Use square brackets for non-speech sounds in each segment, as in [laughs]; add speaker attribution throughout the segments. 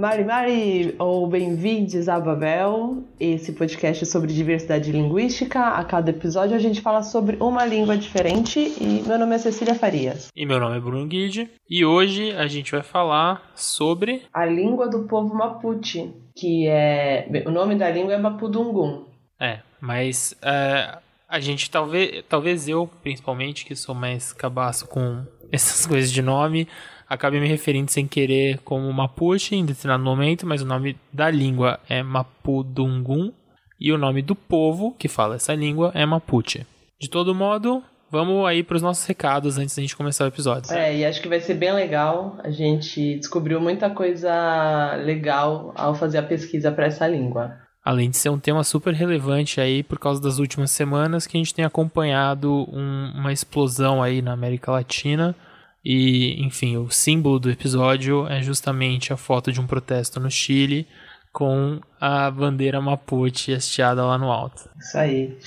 Speaker 1: Mari Mari, ou bem-vindos a Babel, esse podcast sobre diversidade linguística. A cada episódio a gente fala sobre uma língua diferente e meu nome é Cecília Farias.
Speaker 2: E meu nome é Bruno Guide e hoje a gente vai falar sobre
Speaker 1: a língua do povo Mapuche, que é o nome da língua é Mapudungun.
Speaker 2: É, mas é, a gente talvez, talvez eu principalmente que sou mais cabaço com [laughs] essas coisas de nome acabei me referindo sem querer como Mapuche em determinado momento, mas o nome da língua é Mapudungun e o nome do povo que fala essa língua é Mapuche. De todo modo, vamos aí para os nossos recados antes da gente começar o episódio.
Speaker 1: É, e acho que vai ser bem legal. A gente descobriu muita coisa legal ao fazer a pesquisa para essa língua.
Speaker 2: Além de ser um tema super relevante aí por causa das últimas semanas que a gente tem acompanhado um, uma explosão aí na América Latina e, enfim, o símbolo do episódio é justamente a foto de um protesto no Chile com a bandeira Mapuche hasteada lá no alto.
Speaker 1: Isso aí.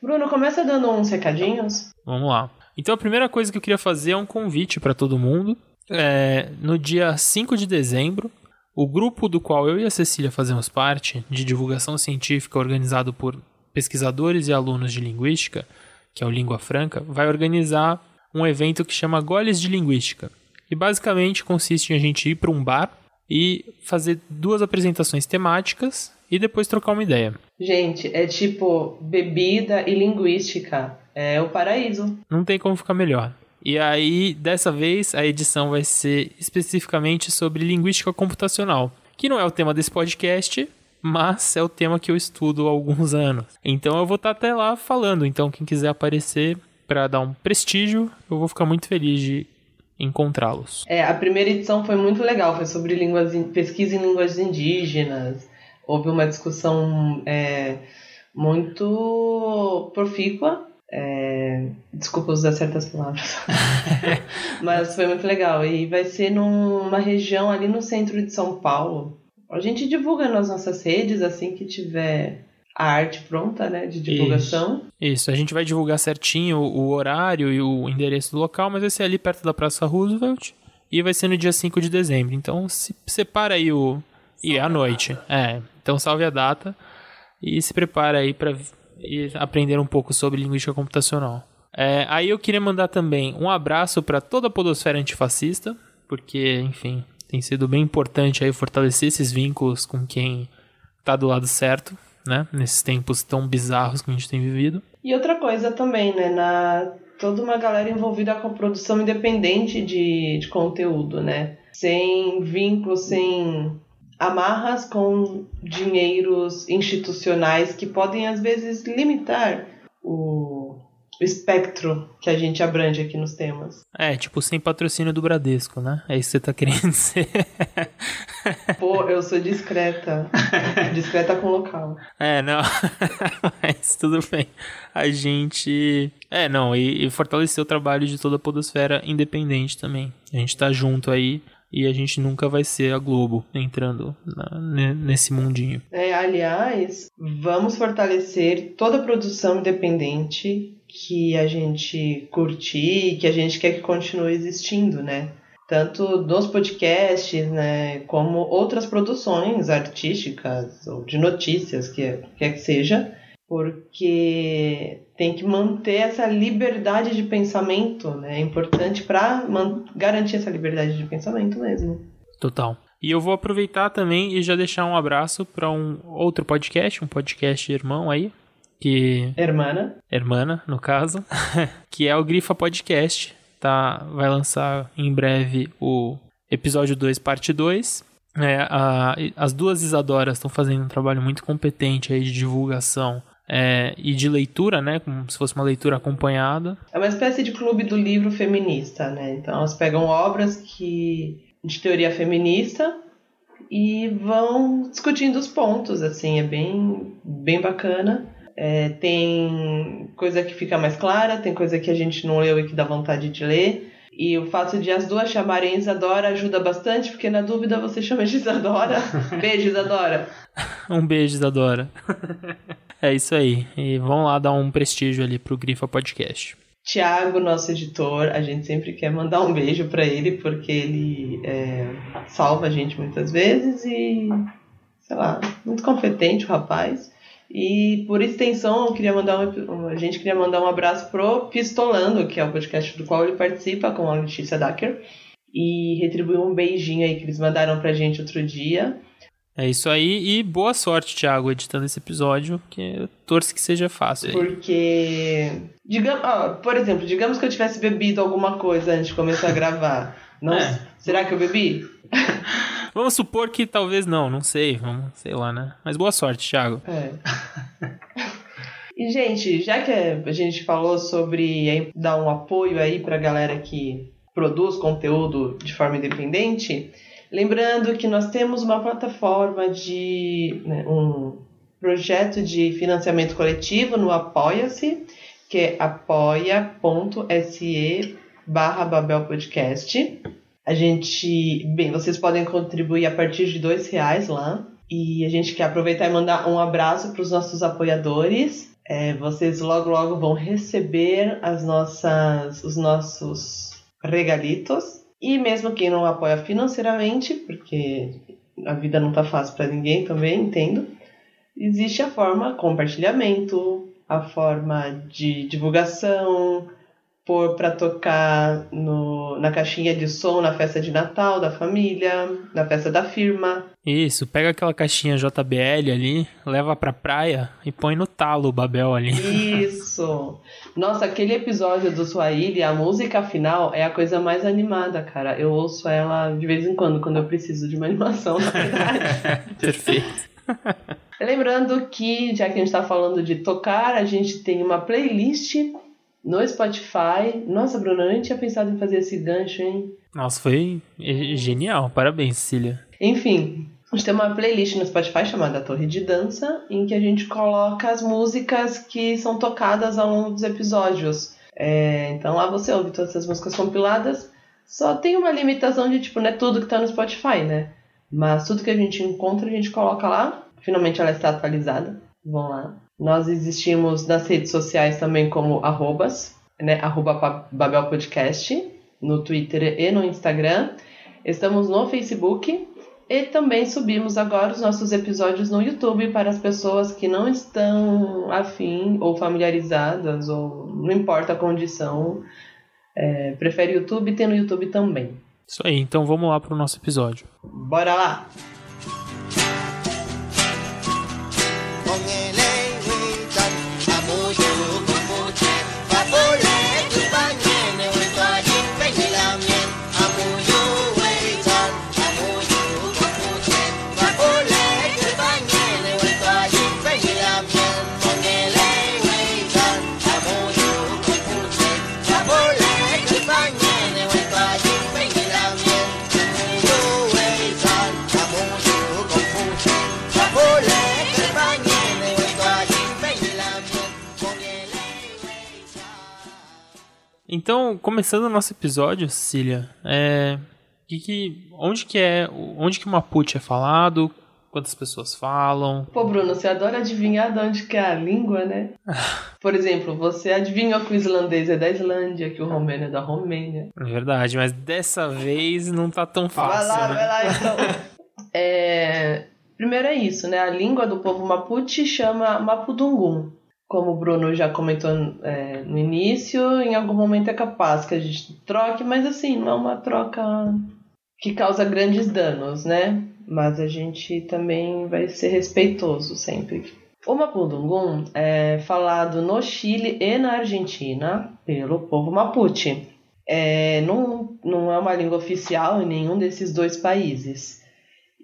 Speaker 1: Bruno, começa dando uns recadinhos.
Speaker 2: Vamos lá. Então, a primeira coisa que eu queria fazer é um convite para todo mundo. É, no dia 5 de dezembro, o grupo do qual eu e a Cecília fazemos parte, de divulgação científica organizado por pesquisadores e alunos de linguística, que é o Língua Franca, vai organizar um evento que chama Goles de Linguística. E basicamente consiste em a gente ir para um bar e fazer duas apresentações temáticas e depois trocar uma ideia.
Speaker 1: Gente, é tipo bebida e linguística. É o paraíso.
Speaker 2: Não tem como ficar melhor. E aí, dessa vez, a edição vai ser especificamente sobre linguística computacional, que não é o tema desse podcast, mas é o tema que eu estudo há alguns anos. Então eu vou estar até lá falando. Então, quem quiser aparecer, para dar um prestígio, eu vou ficar muito feliz de encontrá-los.
Speaker 1: É, a primeira edição foi muito legal, foi sobre línguas, pesquisa em línguas indígenas. Houve uma discussão é, muito profícua. É, desculpa usar certas palavras, [laughs] mas foi muito legal. E vai ser numa região ali no centro de São Paulo. A gente divulga nas nossas redes assim que tiver a arte pronta, né, de divulgação.
Speaker 2: Isso. Isso, a gente vai divulgar certinho o horário e o endereço do local, mas vai ser ali perto da Praça Roosevelt e vai ser no dia 5 de dezembro. Então, se separa aí o e é à noite. É, então salve a data e se prepara aí para aprender um pouco sobre linguística computacional. É, aí eu queria mandar também um abraço para toda a podosfera antifascista, porque, enfim, tem sido bem importante aí fortalecer esses vínculos com quem está do lado certo né? Nesses tempos tão bizarros que a gente tem vivido.
Speaker 1: E outra coisa também, né? Na toda uma galera envolvida com produção independente de, de conteúdo, né? Sem vínculos, sem amarras com dinheiros institucionais que podem às vezes limitar o o espectro que a gente abrange aqui nos temas.
Speaker 2: É, tipo, sem patrocínio do Bradesco, né? É isso que você tá querendo [laughs] dizer.
Speaker 1: Pô, eu sou discreta. [laughs] discreta com local.
Speaker 2: É, não. [laughs] Mas tudo bem. A gente. É, não, e, e fortalecer o trabalho de toda a Podosfera independente também. A gente tá junto aí e a gente nunca vai ser a Globo entrando na, nesse mundinho.
Speaker 1: É, aliás, vamos fortalecer toda a produção independente que a gente curtir, que a gente quer que continue existindo, né? Tanto nos podcasts, né, como outras produções artísticas ou de notícias, que quer que seja, porque tem que manter essa liberdade de pensamento, né? É importante para garantir essa liberdade de pensamento mesmo.
Speaker 2: Total. E eu vou aproveitar também e já deixar um abraço para um outro podcast, um podcast irmão aí, que
Speaker 1: Hermana.
Speaker 2: Hermana, no caso, [laughs] que é o Grifa Podcast. Tá, vai lançar em breve o episódio 2, parte 2. É, a, as duas Isadoras estão fazendo um trabalho muito competente aí de divulgação é, e de leitura, né? Como se fosse uma leitura acompanhada.
Speaker 1: É uma espécie de clube do livro feminista, né? Então elas pegam obras que de teoria feminista e vão discutindo os pontos, assim, é bem, bem bacana. É, tem coisa que fica mais clara, tem coisa que a gente não leu e que dá vontade de ler. E o fato de as duas chamarem Isadora ajuda bastante, porque na dúvida você chama de Isadora. [laughs] Beijo, Isadora.
Speaker 2: um beijo, Isadora. é isso aí. E vamos lá dar um prestígio ali pro Grifa Podcast.
Speaker 1: Tiago, nosso editor, a gente sempre quer mandar um beijo para ele, porque ele é, salva a gente muitas vezes e, sei lá, muito competente o rapaz. E por extensão, eu queria mandar um, a gente queria mandar um abraço pro Pistolando, que é o podcast do qual ele participa com a Letícia Dacker. E retribuir um beijinho aí que eles mandaram pra gente outro dia.
Speaker 2: É isso aí e boa sorte, Thiago, editando esse episódio, que eu torço que seja fácil. Aí.
Speaker 1: Porque, digamos, ó, por exemplo, digamos que eu tivesse bebido alguma coisa antes de começar a gravar. Não, é. Será que eu bebi? [laughs]
Speaker 2: Vamos supor que talvez não, não sei, vamos, sei lá, né? Mas boa sorte, Thiago.
Speaker 1: É. E, gente, já que a gente falou sobre dar um apoio aí pra galera que produz conteúdo de forma independente, lembrando que nós temos uma plataforma de né, um projeto de financiamento coletivo no Apoia-se, que é apoia.se barra Babel Podcast. A gente, bem, vocês podem contribuir a partir de dois reais lá. E a gente quer aproveitar e mandar um abraço para os nossos apoiadores. É, vocês logo logo vão receber as nossas, os nossos regalitos. E mesmo quem não apoia financeiramente, porque a vida não tá fácil para ninguém também, entendo. Existe a forma compartilhamento, a forma de divulgação, pôr para tocar no, na caixinha de som na festa de Natal da família, na festa da firma.
Speaker 2: Isso, pega aquela caixinha JBL ali, leva pra praia e põe no talo o Babel ali.
Speaker 1: Isso! Nossa, aquele episódio do Swahili, a música final é a coisa mais animada, cara. Eu ouço ela de vez em quando, quando eu preciso de uma animação, na verdade. [laughs]
Speaker 2: Perfeito.
Speaker 1: Lembrando que, já que a gente tá falando de tocar, a gente tem uma playlist no Spotify. Nossa, Bruno, eu nem tinha pensado em fazer esse gancho, hein?
Speaker 2: Nossa, foi genial. Parabéns, Cília.
Speaker 1: Enfim, a gente tem uma playlist no Spotify chamada Torre de Dança, em que a gente coloca as músicas que são tocadas ao longo dos episódios. É, então lá você ouve todas essas músicas compiladas. Só tem uma limitação de, tipo, não é tudo que tá no Spotify, né? Mas tudo que a gente encontra, a gente coloca lá. Finalmente ela está atualizada. Vão lá. Nós existimos nas redes sociais também como arrobas, né? Arroba Babel Podcast, no Twitter e no Instagram. Estamos no Facebook e também subimos agora os nossos episódios no YouTube para as pessoas que não estão afim ou familiarizadas, ou não importa a condição, é, prefere YouTube, tem no YouTube também.
Speaker 2: Isso aí, então vamos lá para o nosso episódio.
Speaker 1: Bora lá!
Speaker 2: Então, começando o nosso episódio, Cecília, é, que, que, onde que é, onde que o Mapuche é falado, quantas pessoas falam?
Speaker 1: Pô, Bruno, você adora adivinhar de onde que é a língua, né? [laughs] Por exemplo, você adivinhou que o islandês é da Islândia, que o romeno é da Romênia.
Speaker 2: É verdade, mas dessa vez não tá tão fácil.
Speaker 1: Vai lá,
Speaker 2: né?
Speaker 1: vai lá então. [laughs] é, primeiro é isso, né? A língua do povo Mapuche chama Mapudungun como o Bruno já comentou é, no início, em algum momento é capaz que a gente troque, mas assim, não é uma troca que causa grandes danos, né? Mas a gente também vai ser respeitoso sempre. O Mapudungun é falado no Chile e na Argentina pelo povo Mapuche. É, não, não é uma língua oficial em nenhum desses dois países.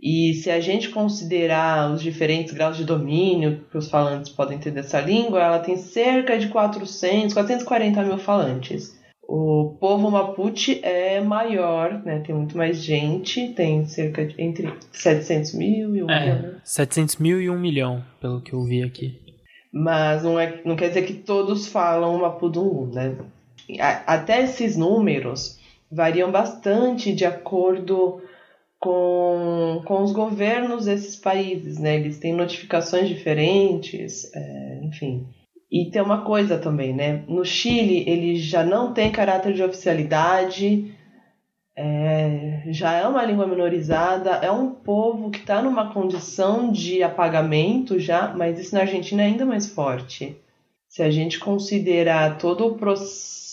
Speaker 1: E se a gente considerar os diferentes graus de domínio que os falantes podem ter dessa língua, ela tem cerca de 400, 440 mil falantes. O povo Mapuche é maior, né? Tem muito mais gente, tem cerca de entre 700 mil e 1
Speaker 2: é,
Speaker 1: milhão. Né?
Speaker 2: 700 mil e 1 milhão, pelo que eu vi aqui.
Speaker 1: Mas não, é, não quer dizer que todos falam Mapudungun, né? Até esses números variam bastante de acordo com, com os governos desses países, né? Eles têm notificações diferentes, é, enfim. E tem uma coisa também, né? No Chile, ele já não tem caráter de oficialidade, é, já é uma língua minorizada, é um povo que está numa condição de apagamento já, mas isso na Argentina é ainda mais forte. Se a gente considerar todo o processo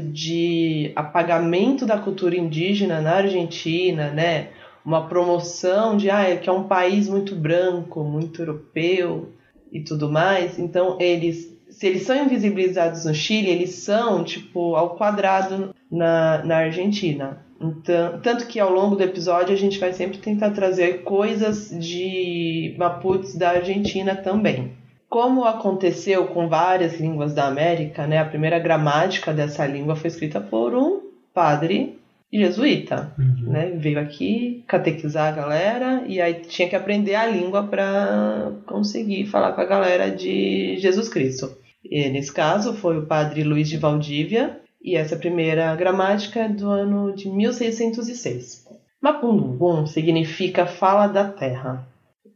Speaker 1: de apagamento da cultura indígena na Argentina, né? Uma promoção de ah, é que é um país muito branco, muito europeu, e tudo mais. Então, eles, se eles são invisibilizados no Chile, eles são, tipo, ao quadrado na, na Argentina. Então, tanto que ao longo do episódio a gente vai sempre tentar trazer coisas de Mapuches da Argentina também. Como aconteceu com várias línguas da América, né, a primeira gramática dessa língua foi escrita por um padre jesuíta, uhum. né? Veio aqui catequizar a galera e aí tinha que aprender a língua para conseguir falar com a galera de Jesus Cristo. E nesse caso foi o padre Luiz de Valdívia e essa primeira gramática é do ano de 1606. Mapundungun significa fala da terra.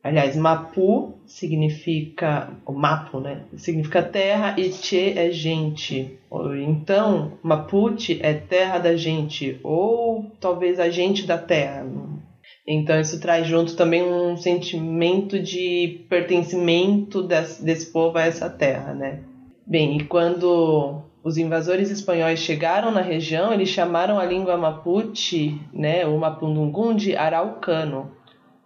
Speaker 1: Aliás, Mapu significa, o Mapu, né? Significa terra e Che é gente. Então, Mapuche é terra da gente, ou talvez a gente da terra. Então, isso traz junto também um sentimento de pertencimento desse, desse povo a essa terra, né? Bem, e quando os invasores espanhóis chegaram na região, eles chamaram a língua Mapuche, né, o Mapundungun, de araucano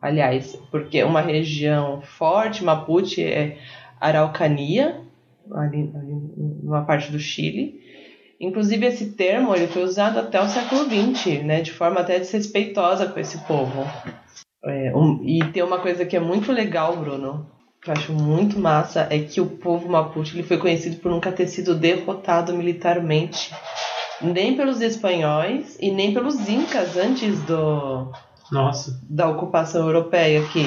Speaker 1: aliás, porque uma região forte, Mapuche, é Araucania, ali, ali numa parte do Chile. Inclusive, esse termo ele foi usado até o século XX, né, de forma até desrespeitosa com esse povo. É, um, e tem uma coisa que é muito legal, Bruno, que eu acho muito massa, é que o povo Mapuche ele foi conhecido por nunca ter sido derrotado militarmente, nem pelos espanhóis e nem pelos incas antes do,
Speaker 2: nossa.
Speaker 1: da ocupação europeia aqui,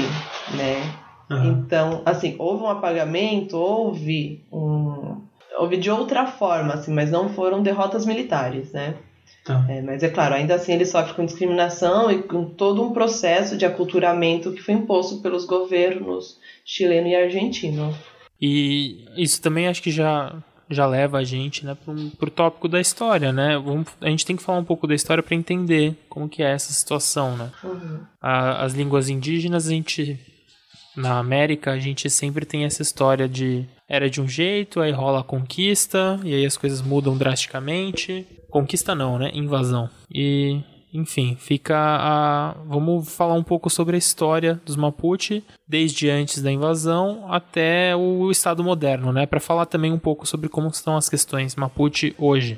Speaker 1: né? Uhum. Então, assim, houve um apagamento, houve um. Houve de outra forma, assim, mas não foram derrotas militares, né? Tá. É, mas é claro, ainda assim ele sofre com discriminação e com todo um processo de aculturamento que foi imposto pelos governos chileno e argentino.
Speaker 2: E isso também acho que já já leva a gente né, para o tópico da história, né? Vamos, a gente tem que falar um pouco da história para entender como que é essa situação, né? Uhum. A, as línguas indígenas, a gente na América, a gente sempre tem essa história de era de um jeito, aí rola a conquista, e aí as coisas mudam drasticamente. Conquista não, né? Invasão. E enfim, fica a. Vamos falar um pouco sobre a história dos Mapuche, desde antes da invasão até o Estado moderno, né? Para falar também um pouco sobre como estão as questões Mapuche hoje.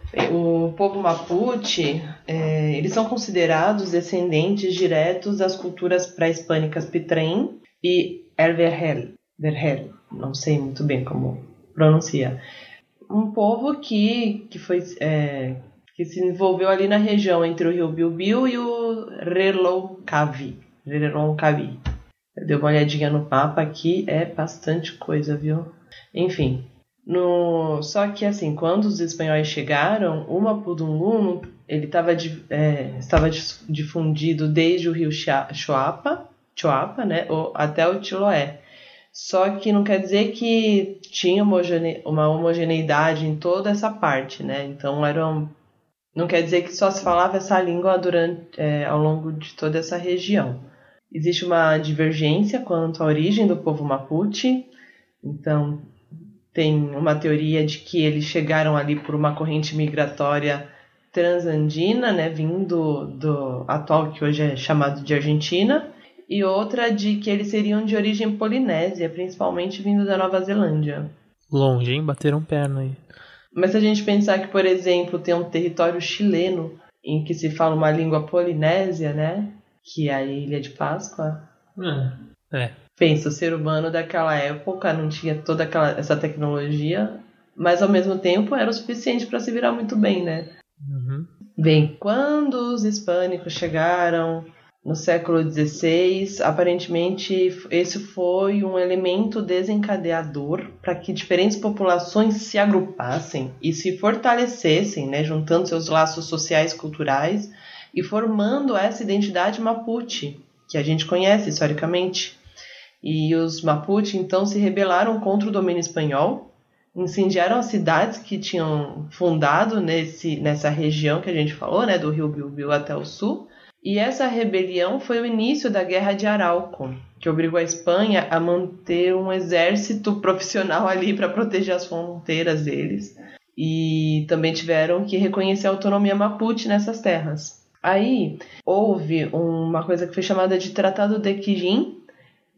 Speaker 1: O povo Mapuche, é, eles são considerados descendentes diretos das culturas pré-hispânicas Pitrem e Erverhel, Verhel, não sei muito bem como pronuncia. Um povo que, que foi é, que se envolveu ali na região entre o rio Bilbil e o Reloncavi. Reloncavi. Deu uma olhadinha no mapa aqui, é bastante coisa, viu? Enfim, no, só que assim, quando os espanhóis chegaram, o Mapudungun ele tava, é, estava difundido desde o rio Chuapa, Chuapa né, até o Chiloé. Só que não quer dizer que tinha uma homogeneidade em toda essa parte, né? Então eram não quer dizer que só se falava essa língua durante, é, ao longo de toda essa região. Existe uma divergência quanto à origem do povo Mapuche, então tem uma teoria de que eles chegaram ali por uma corrente migratória transandina, né, vindo do atual que hoje é chamado de Argentina, e outra de que eles seriam de origem polinésia, principalmente vindo da Nova Zelândia.
Speaker 2: Longe, hein? Bateram perna aí.
Speaker 1: Mas se a gente pensar que, por exemplo, tem um território chileno em que se fala uma língua polinésia, né? Que é a Ilha de Páscoa.
Speaker 2: É.
Speaker 1: Pensa, o ser humano daquela época não tinha toda aquela, essa tecnologia, mas ao mesmo tempo era o suficiente para se virar muito bem, né?
Speaker 2: Uhum.
Speaker 1: Bem, quando os hispânicos chegaram no século XVI, aparentemente esse foi um elemento desencadeador para que diferentes populações se agrupassem e se fortalecessem, né, juntando seus laços sociais e culturais e formando essa identidade Mapuche, que a gente conhece historicamente. E os Mapuche então se rebelaram contra o domínio espanhol, incendiaram as cidades que tinham fundado nesse, nessa região que a gente falou, né, do rio Biubiu até o sul, e essa rebelião foi o início da Guerra de Arauco, que obrigou a Espanha a manter um exército [laughs] profissional ali para proteger as fronteiras deles. E também tiveram que reconhecer a autonomia mapuche nessas terras. Aí houve uma coisa que foi chamada de Tratado de Quijin,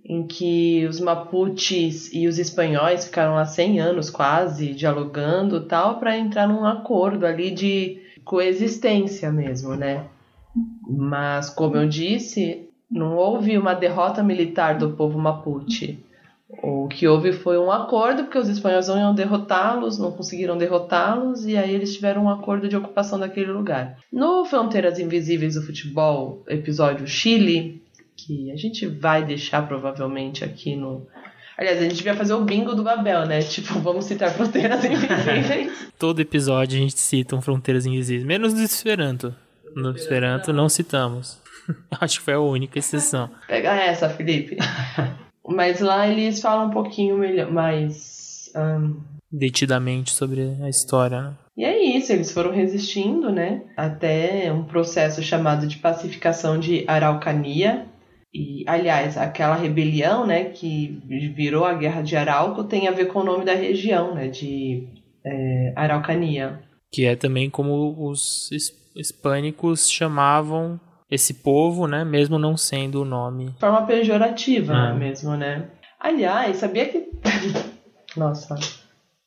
Speaker 1: em que os mapuches e os espanhóis ficaram há 100 anos quase dialogando tal para entrar num acordo ali de coexistência mesmo, né? Mas, como eu disse, não houve uma derrota militar do povo mapuche. O que houve foi um acordo, porque os espanhóis não iam derrotá-los, não conseguiram derrotá-los, e aí eles tiveram um acordo de ocupação daquele lugar. No Fronteiras Invisíveis do Futebol, episódio Chile, que a gente vai deixar provavelmente aqui no. Aliás, a gente devia fazer o bingo do Babel, né? Tipo, vamos citar Fronteiras [laughs] Invisíveis.
Speaker 2: Todo episódio a gente cita um Fronteiras Invisíveis, menos do Esperanto. No Esperanto não citamos. [laughs] Acho que foi a única exceção. [laughs]
Speaker 1: Pega essa, Felipe. Mas lá eles falam um pouquinho melhor, mais. Um...
Speaker 2: Detidamente sobre a história, né?
Speaker 1: E é isso, eles foram resistindo, né? Até um processo chamado de pacificação de Araucania. E, aliás, aquela rebelião, né, que virou a Guerra de Arauco, tem a ver com o nome da região, né, de é, Araucania.
Speaker 2: Que é também como os hispânicos chamavam esse povo, né, mesmo não sendo o nome.
Speaker 1: De forma pejorativa ah. mesmo, né? Aliás, sabia que. [laughs] Nossa,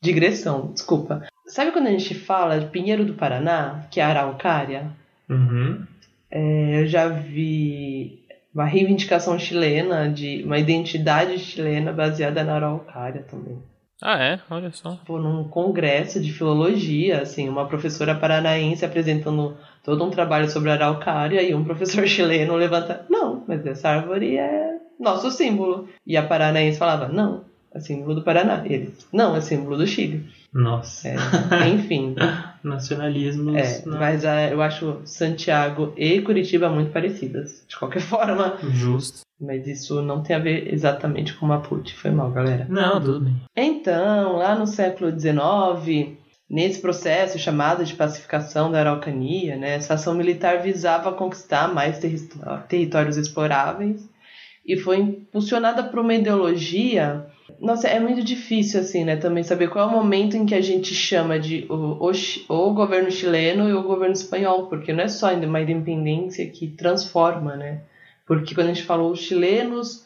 Speaker 1: digressão, desculpa. Sabe quando a gente fala de Pinheiro do Paraná, que é a araucária?
Speaker 2: Uhum.
Speaker 1: É, eu já vi uma reivindicação chilena, de uma identidade chilena baseada na araucária também.
Speaker 2: Ah, é? Olha só.
Speaker 1: Tipo, num congresso de filologia, assim, uma professora paranaense apresentando todo um trabalho sobre a araucária e um professor [laughs] chileno levanta, não, mas essa árvore é nosso símbolo. E a paranaense falava, não, é símbolo do Paraná. E eles, não, é símbolo do Chile.
Speaker 2: Nossa.
Speaker 1: É, enfim. [laughs]
Speaker 2: Nacionalismos.
Speaker 1: É, não. mas uh, eu acho Santiago e Curitiba muito parecidas, de qualquer [laughs] forma.
Speaker 2: Justo.
Speaker 1: Mas isso não tem a ver exatamente com Mapuche. Foi mal, galera.
Speaker 2: Não, tudo bem.
Speaker 1: Então, lá no século XIX, nesse processo chamado de pacificação da Araucania, né, essa ação militar visava conquistar mais territórios exploráveis e foi impulsionada por uma ideologia. Nossa, é muito difícil, assim, né, também saber qual é o momento em que a gente chama de o, o, o governo chileno e o governo espanhol, porque não é só uma independência que transforma, né? Porque quando a gente falou os chilenos,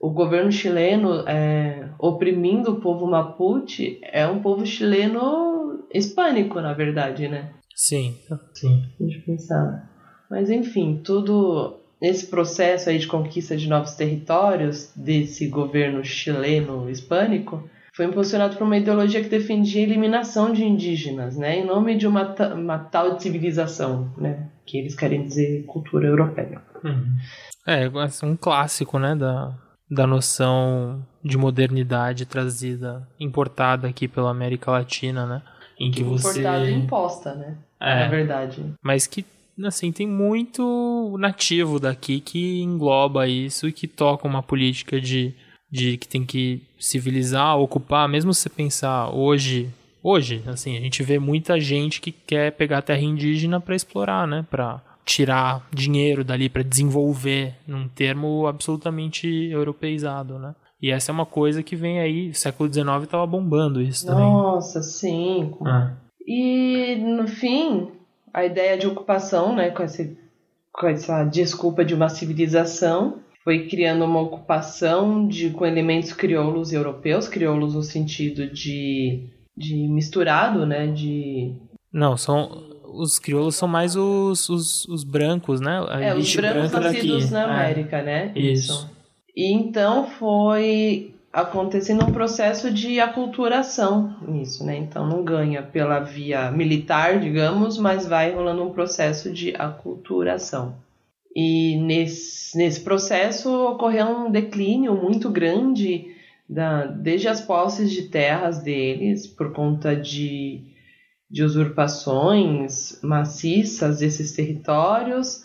Speaker 1: o governo chileno é, oprimindo o povo mapuche é um povo chileno hispânico, na verdade, né?
Speaker 2: Sim,
Speaker 1: sim. Deixa eu pensar. Mas enfim, tudo esse processo aí de conquista de novos territórios desse governo chileno hispânico foi impulsionado por uma ideologia que defendia a eliminação de indígenas, né, em nome de uma, uma tal civilização, né, que eles querem dizer cultura europeia.
Speaker 2: Uhum. É, um clássico, né, da, da noção de modernidade trazida, importada aqui pela América Latina, né?
Speaker 1: Em que você... Importada e imposta, né? É, na verdade.
Speaker 2: Mas que, assim, tem muito nativo daqui que engloba isso e que toca uma política de, de que tem que civilizar, ocupar, mesmo se você pensar hoje... Hoje, assim, a gente vê muita gente que quer pegar terra indígena para explorar, né? Pra tirar dinheiro dali para desenvolver num termo absolutamente europeizado, né? E essa é uma coisa que vem aí, século XIX estava bombando isso também.
Speaker 1: Nossa, sim. Ah. E no fim, a ideia de ocupação, né, com, esse, com essa desculpa de uma civilização, foi criando uma ocupação de, com elementos crioulos europeus, crioulos no sentido de, de misturado, né, de...
Speaker 2: Não, são os crioulos são mais os, os, os brancos, né?
Speaker 1: A é, os brancos nascidos daqui. na é. América, é. né?
Speaker 2: Isso. Isso.
Speaker 1: E então foi acontecendo um processo de aculturação nisso, né? Então não ganha pela via militar, digamos, mas vai rolando um processo de aculturação. E nesse, nesse processo ocorreu um declínio muito grande da, desde as posses de terras deles, por conta de, de usurpações maciças desses territórios,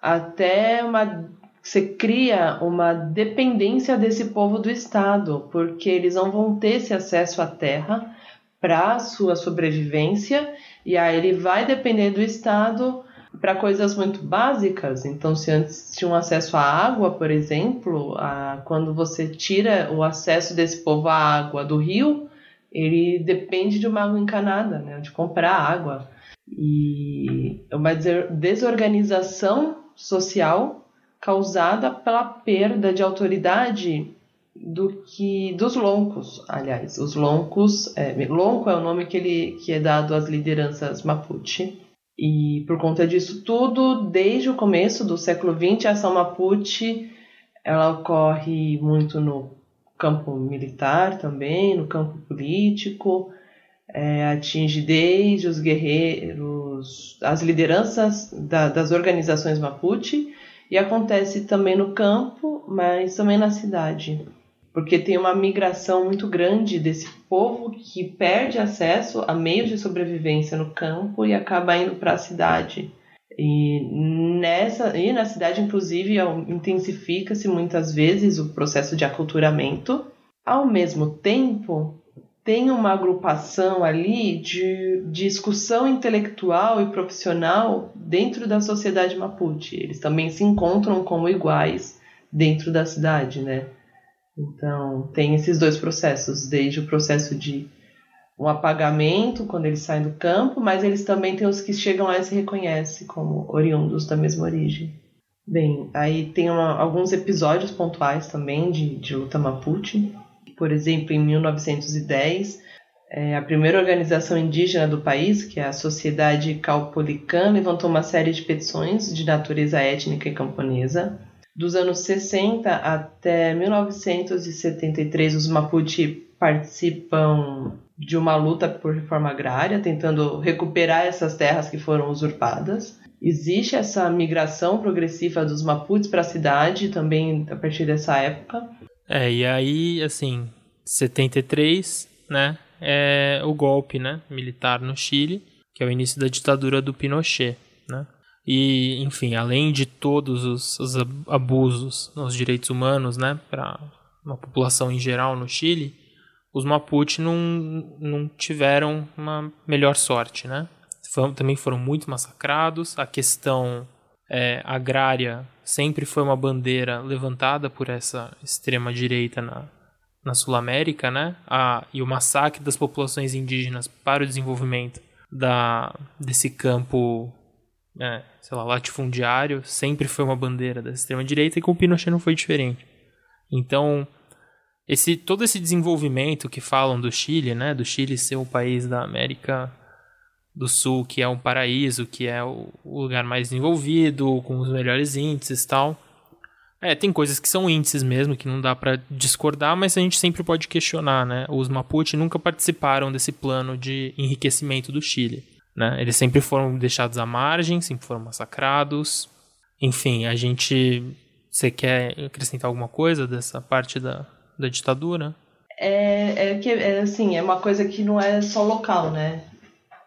Speaker 1: até uma você cria uma dependência desse povo do Estado, porque eles não vão ter esse acesso à terra para sua sobrevivência, e aí ele vai depender do Estado para coisas muito básicas. Então, se antes tinha um acesso à água, por exemplo, a, quando você tira o acesso desse povo à água do rio, ele depende de uma água encanada, né, de comprar água. E é uma desorganização social causada pela perda de autoridade do que dos loncos, aliás, os loncos, é, lonco é o nome que ele que é dado às lideranças Mapuche. E por conta disso tudo, desde o começo do século XX, a ação Mapuche ela ocorre muito no campo militar também, no campo político, é, atinge desde os guerreiros, as lideranças da, das organizações Mapuche e acontece também no campo, mas também na cidade, porque tem uma migração muito grande desse povo que perde acesso a meios de sobrevivência no campo e acaba indo para a cidade. E nessa e na cidade, inclusive, intensifica-se muitas vezes o processo de aculturamento. Ao mesmo tempo, tem uma agrupação ali de discussão intelectual e profissional dentro da sociedade Mapuche. Eles também se encontram como iguais dentro da cidade, né? Então, tem esses dois processos, desde o processo de um apagamento quando eles saem do campo, mas eles também têm os que chegam lá e se reconhecem como oriundos da mesma origem. Bem, aí tem uma, alguns episódios pontuais também de, de luta Mapuche, por exemplo, em 1910, é, a primeira organização indígena do país, que é a Sociedade Caupolicã, levantou uma série de petições de natureza étnica e camponesa. Dos anos 60 até 1973, os Mapuche participam de uma luta por reforma agrária, tentando recuperar essas terras que foram usurpadas. Existe essa migração progressiva dos Mapuches para a cidade também a partir dessa época.
Speaker 2: É, e aí, assim, 73, né, é o golpe, né, militar no Chile, que é o início da ditadura do Pinochet, né? E, enfim, além de todos os, os abusos nos direitos humanos, né, para uma população em geral no Chile, os Mapuche não, não tiveram uma melhor sorte, né? também foram muito massacrados. A questão é, agrária sempre foi uma bandeira levantada por essa extrema direita na, na Sul América, né? A, e o massacre das populações indígenas para o desenvolvimento da, desse campo, é, sei lá, latifundiário sempre foi uma bandeira da extrema direita e com o Pinochet não foi diferente. Então, esse todo esse desenvolvimento que falam do Chile, né? Do Chile ser um país da América do Sul, que é um paraíso, que é o lugar mais desenvolvido, com os melhores índices e tal. É, tem coisas que são índices mesmo, que não dá para discordar, mas a gente sempre pode questionar, né? Os Mapuche nunca participaram desse plano de enriquecimento do Chile, né? Eles sempre foram deixados à margem, sempre foram massacrados. Enfim, a gente... Você quer acrescentar alguma coisa dessa parte da, da ditadura?
Speaker 1: É, é que, é, assim, é uma coisa que não é só local, né?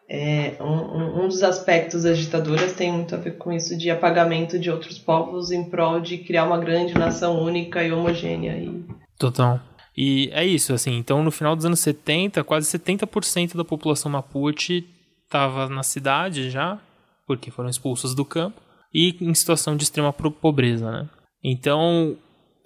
Speaker 1: É, um, um dos aspectos das ditaduras tem muito a ver com isso de apagamento de outros povos em prol de criar uma grande nação única e homogênea. E...
Speaker 2: Total. E é isso, assim, então no final dos anos 70, quase 70% da população mapuche estava na cidade já, porque foram expulsos do campo, e em situação de extrema pobreza, né? Então,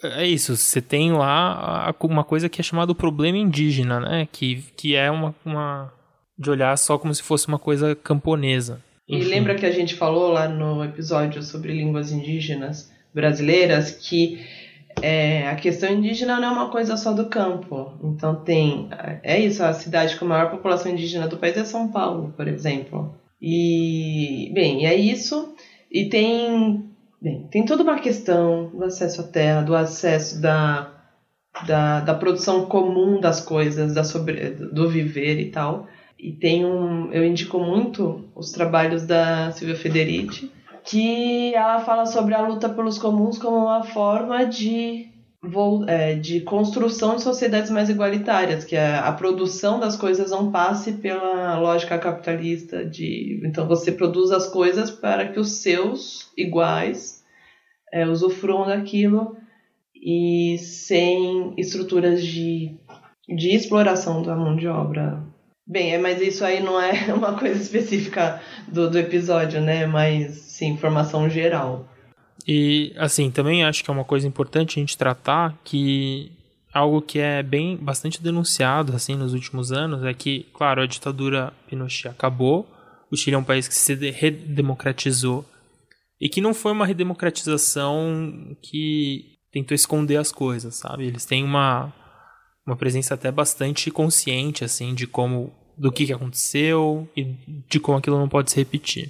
Speaker 2: é isso, você tem lá uma coisa que é chamado problema indígena, né? Que, que é uma, uma de olhar só como se fosse uma coisa camponesa.
Speaker 1: Enfim. E lembra que a gente falou lá no episódio sobre línguas indígenas brasileiras que é, a questão indígena não é uma coisa só do campo. Então tem. É isso, a cidade com a maior população indígena do país é São Paulo, por exemplo. E, bem, é isso. E tem, bem, tem toda uma questão do acesso à terra, do acesso da, da, da produção comum das coisas, da sobre, do viver e tal. E tem um, eu indico muito os trabalhos da Silvia Federici, que ela fala sobre a luta pelos comuns como uma forma de é, de construção de sociedades mais igualitárias, que a, a, produção das coisas não passe pela lógica capitalista de então você produz as coisas para que os seus iguais é, usufruam daquilo e sem estruturas de, de exploração da mão de obra. Bem, é, mas isso aí não é [laughs] uma coisa específica do, do episódio, né? Mas sim, informação geral.
Speaker 2: E, assim, também acho que é uma coisa importante a gente tratar que algo que é bem bastante denunciado assim nos últimos anos é que, claro, a ditadura Pinochet acabou, o Chile é um país que se redemocratizou e que não foi uma redemocratização que tentou esconder as coisas, sabe? Eles têm uma uma presença até bastante consciente assim de como do que, que aconteceu e de como aquilo não pode se repetir.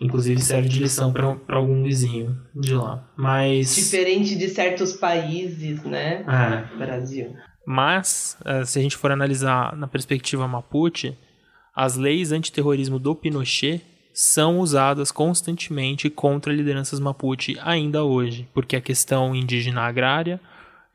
Speaker 2: Inclusive serve de lição para algum vizinho de lá. Mas.
Speaker 1: Diferente de certos países, né?
Speaker 2: É.
Speaker 1: Brasil.
Speaker 2: Mas, eh, se a gente for analisar na perspectiva Mapuche, as leis antiterrorismo do Pinochet são usadas constantemente contra lideranças Mapuche ainda hoje, porque a questão indígena agrária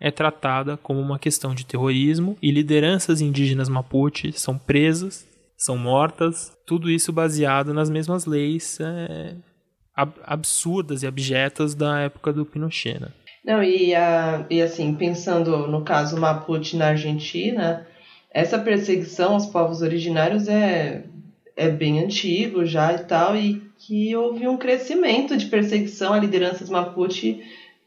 Speaker 2: é tratada como uma questão de terrorismo e lideranças indígenas Mapuche são presas são mortas, tudo isso baseado nas mesmas leis é, ab absurdas e abjetas da época do Pinochet. Né?
Speaker 1: Não, e, a, e assim, pensando no caso Mapuche na Argentina, essa perseguição aos povos originários é, é bem antigo já e tal, e que houve um crescimento de perseguição a lideranças Mapuche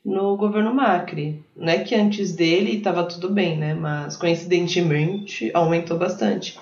Speaker 1: no governo Macri. Não é que antes dele estava tudo bem, né? Mas coincidentemente aumentou bastante.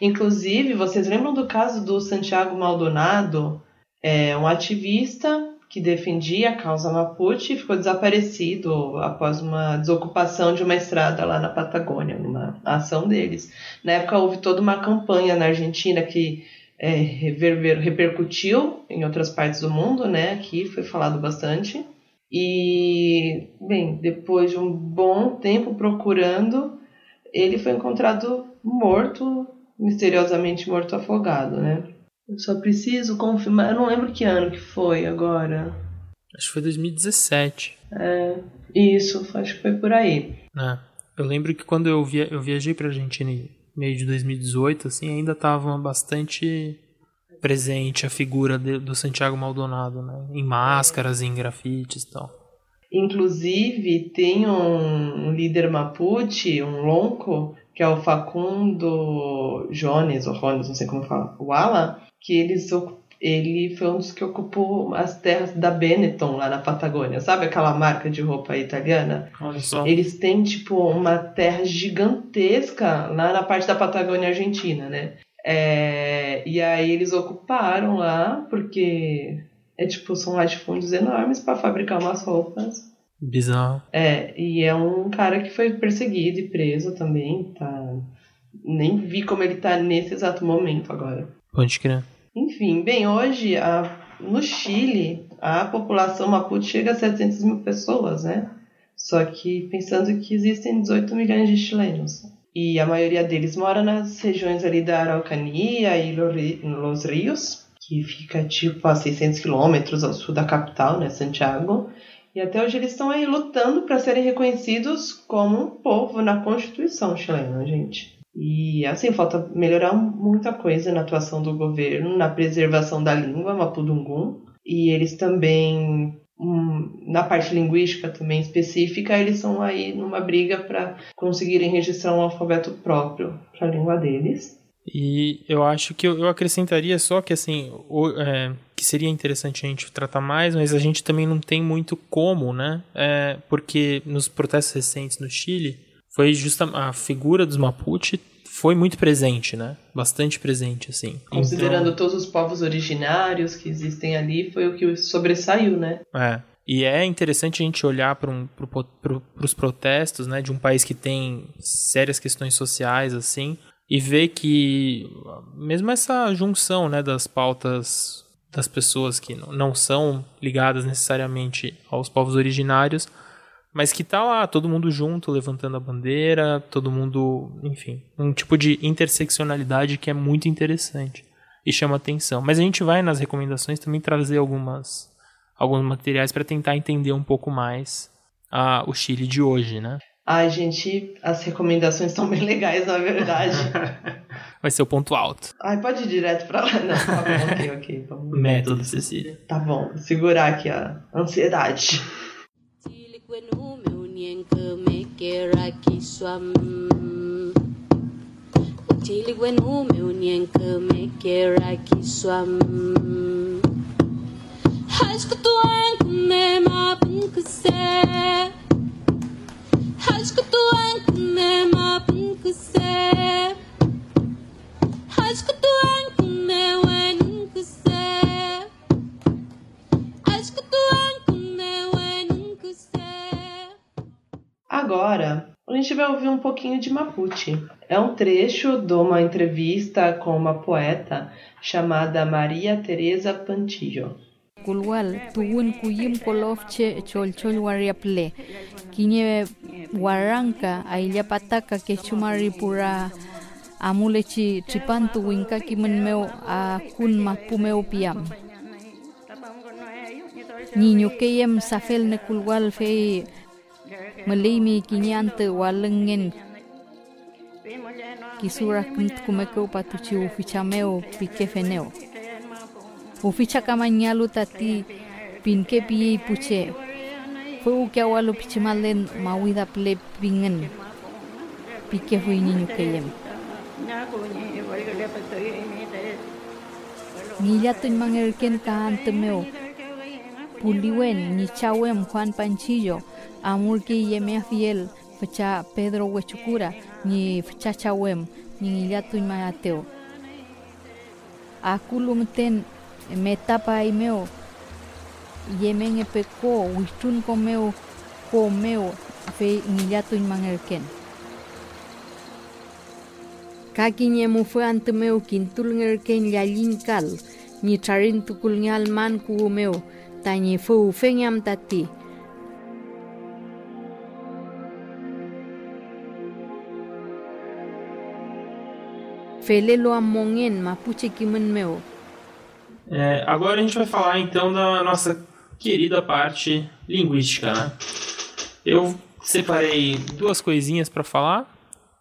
Speaker 1: Inclusive, vocês lembram do caso do Santiago Maldonado, é, um ativista que defendia a causa Mapuche e ficou desaparecido após uma desocupação de uma estrada lá na Patagônia, numa ação deles. Na época houve toda uma campanha na Argentina que é, repercutiu em outras partes do mundo, né? Aqui foi falado bastante. E, bem, depois de um bom tempo procurando, ele foi encontrado morto misteriosamente morto afogado, né? Eu só preciso confirmar, eu não lembro que ano que foi agora.
Speaker 2: Acho que foi 2017.
Speaker 1: É, isso, acho que foi por aí.
Speaker 2: É, eu lembro que quando eu, via, eu viajei pra Argentina em meio de 2018, assim, ainda tava bastante presente a figura de, do Santiago Maldonado, né? Em máscaras, em grafites e tal.
Speaker 1: Inclusive, tem um, um líder Mapuche, um lonco, que é o Facundo Jones, ou Jones, não sei como fala, o Ala, que eles, ele foi um dos que ocupou as terras da Benetton lá na Patagônia. Sabe aquela marca de roupa italiana?
Speaker 2: Olha só.
Speaker 1: Eles têm, tipo, uma terra gigantesca lá na parte da Patagônia Argentina, né? É, e aí eles ocuparam lá, porque é tipo, são latifúndios enormes para fabricar umas roupas
Speaker 2: Bizarro.
Speaker 1: É, e é um cara que foi perseguido e preso também, tá? Nem vi como ele tá nesse exato momento agora.
Speaker 2: Pode crer.
Speaker 1: Enfim, bem, hoje a, no Chile a população Mapuche chega a 700 mil pessoas, né? Só que pensando que existem 18 milhões de chilenos. E a maioria deles mora nas regiões ali da Araucania e Los Rios, que fica tipo a 600 quilômetros ao sul da capital, né, Santiago. E até hoje eles estão aí lutando para serem reconhecidos como um povo na Constituição chilena, gente. E assim, falta melhorar muita coisa na atuação do governo, na preservação da língua mapudungum. E eles também, na parte linguística também específica, eles estão aí numa briga para conseguirem registrar um alfabeto próprio para a língua deles.
Speaker 2: E eu acho que eu, acrescentaria só que assim, o, é, que seria interessante a gente tratar mais, mas a gente também não tem muito como, né? É, porque nos protestos recentes no Chile, foi justa a figura dos Mapuche foi muito presente, né? Bastante presente, assim.
Speaker 1: Considerando então, todos os povos originários que existem ali, foi o que sobressaiu, né?
Speaker 2: É. E é interessante a gente olhar para um, pro, pro, os protestos, né, de um país que tem sérias questões sociais, assim, e ver que mesmo essa junção né, das pautas das pessoas que não são ligadas necessariamente aos povos originários, mas que tá lá, todo mundo junto, levantando a bandeira, todo mundo, enfim, um tipo de interseccionalidade que é muito interessante e chama atenção. Mas a gente vai nas recomendações também trazer algumas alguns materiais para tentar entender um pouco mais a, o Chile de hoje, né?
Speaker 1: Ai, gente, as recomendações estão bem legais, na verdade. [laughs]
Speaker 2: Vai ser o ponto alto.
Speaker 1: Ai, pode ir direto pra lá. Não, tá bom, ok, ok. Vamos...
Speaker 2: Método, Cecília.
Speaker 1: Tá bom, segurar aqui a ansiedade.
Speaker 3: Wenaume unienke mekera kiswa Utili wenaume unienke mekera kiswa Haiskutuan kunema punkuse Haiskutuan kunema punkuse Haiskutuan kunewen
Speaker 1: Agora, a gente vai ouvir um pouquinho de Mapuche. É um trecho de uma entrevista com uma poeta chamada Maria Teresa Pantillo.
Speaker 3: kulwal tuwun kuyim kolof che chol chol wariaple kinye waranka ailya pataka ke chumari pura amule chi tripantu winka kimen meu a kun mapumeu piam Niño keyem safel ne kulwal fe melimi kinyante walengen kisura kumt kumeko patuchi ufichameo pikefeneo uficha kama nyalu tati pinke piye puche. Fue u que awalu pichimalen mawida ple pingen. Pike fue niño keyem Nila tuñ mangerken kaantemeo puliwen ni chawem Juan Panchillo amurki yemea fiel, fecha Pedro Huechucura, ni fecha Chawem, ni Yatu y Mayateo. Akulum ten metapa imeo, yemen epeco, huistun comeo, comeo, fe ni Yatu y Mangerken. Kaki niemu fue antemeu quintulngerken yalin cal, ni charin tukulngal man cubumeo, tañi fue ufeñam tati. Felelo mapuche kimen meu
Speaker 2: É, agora a gente vai falar então da nossa querida parte linguística, né? Eu separei duas coisinhas para falar.